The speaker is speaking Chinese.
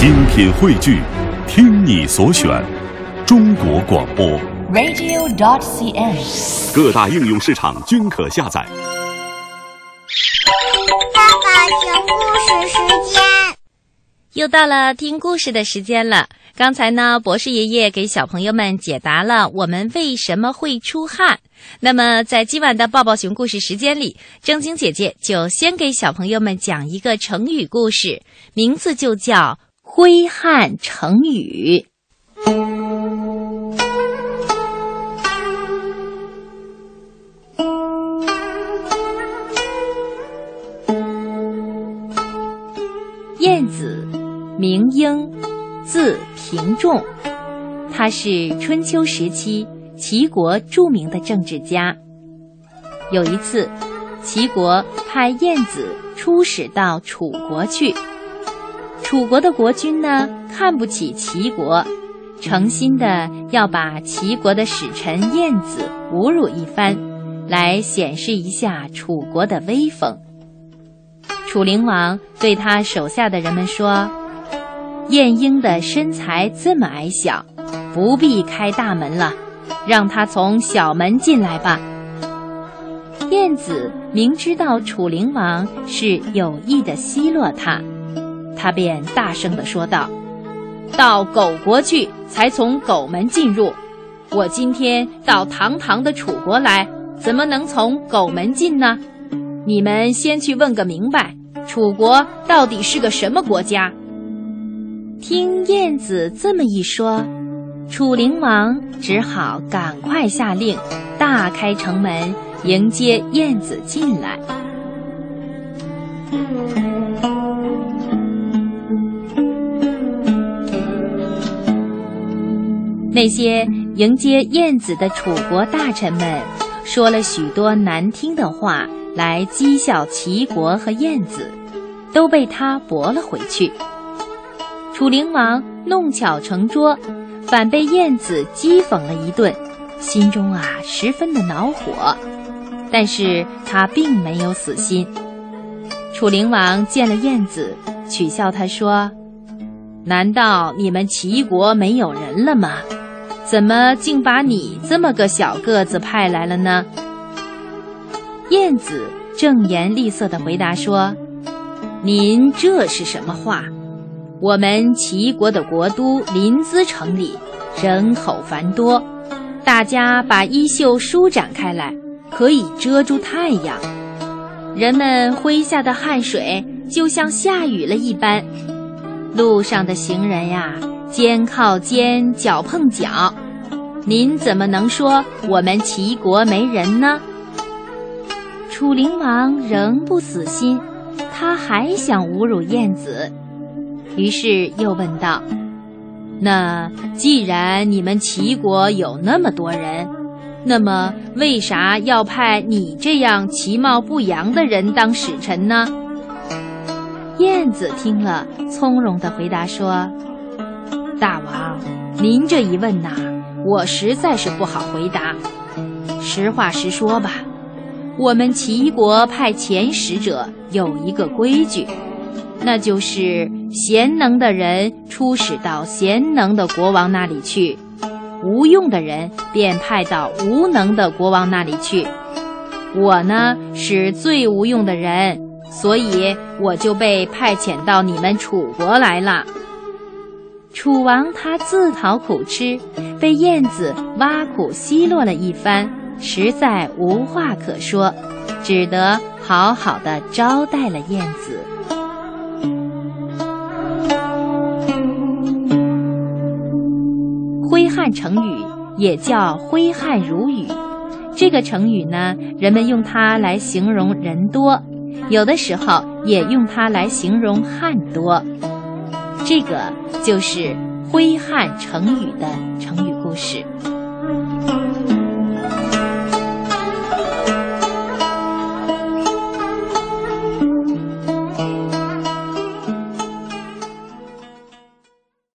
精品汇聚，听你所选，中国广播。radio.cn。各大应用市场均可下载。爸爸讲故事时间。又到了听故事的时间了。刚才呢，博士爷爷给小朋友们解答了我们为什么会出汗。那么，在今晚的抱抱熊故事时间里，正晶姐姐就先给小朋友们讲一个成语故事，名字就叫“挥汗成雨”。晏子，名婴，字平仲，他是春秋时期齐国著名的政治家。有一次，齐国派晏子出使到楚国去，楚国的国君呢看不起齐国，诚心的要把齐国的使臣晏子侮辱一番，来显示一下楚国的威风。楚灵王对他手下的人们说：“晏婴的身材这么矮小，不必开大门了，让他从小门进来吧。”晏子明知道楚灵王是有意的奚落他，他便大声地说道：“到狗国去，才从狗门进入。我今天到堂堂的楚国来，怎么能从狗门进呢？你们先去问个明白。”楚国到底是个什么国家？听晏子这么一说，楚灵王只好赶快下令，大开城门迎接晏子进来。那些迎接晏子的楚国大臣们说了许多难听的话。来讥笑齐国和晏子，都被他驳了回去。楚灵王弄巧成拙，反被晏子讥讽了一顿，心中啊十分的恼火。但是他并没有死心。楚灵王见了晏子，取笑他说：“难道你们齐国没有人了吗？怎么竟把你这么个小个子派来了呢？”晏子正言厉色地回答说：“您这是什么话？我们齐国的国都临淄城里人口繁多，大家把衣袖舒展开来，可以遮住太阳。人们麾下的汗水就像下雨了一般。路上的行人呀，肩靠肩，脚碰脚。您怎么能说我们齐国没人呢？”楚灵王仍不死心，他还想侮辱晏子，于是又问道：“那既然你们齐国有那么多人，那么为啥要派你这样其貌不扬的人当使臣呢？”晏子听了，从容地回答说：“大王，您这一问呐，我实在是不好回答。实话实说吧。”我们齐国派遣使者有一个规矩，那就是贤能的人出使到贤能的国王那里去，无用的人便派到无能的国王那里去。我呢是最无用的人，所以我就被派遣到你们楚国来了。楚王他自讨苦吃，被晏子挖苦奚落了一番。实在无话可说，只得好好的招待了晏子。挥汗成雨也叫挥汗如雨，这个成语呢，人们用它来形容人多，有的时候也用它来形容汗多。这个就是挥汗成雨的成语故事。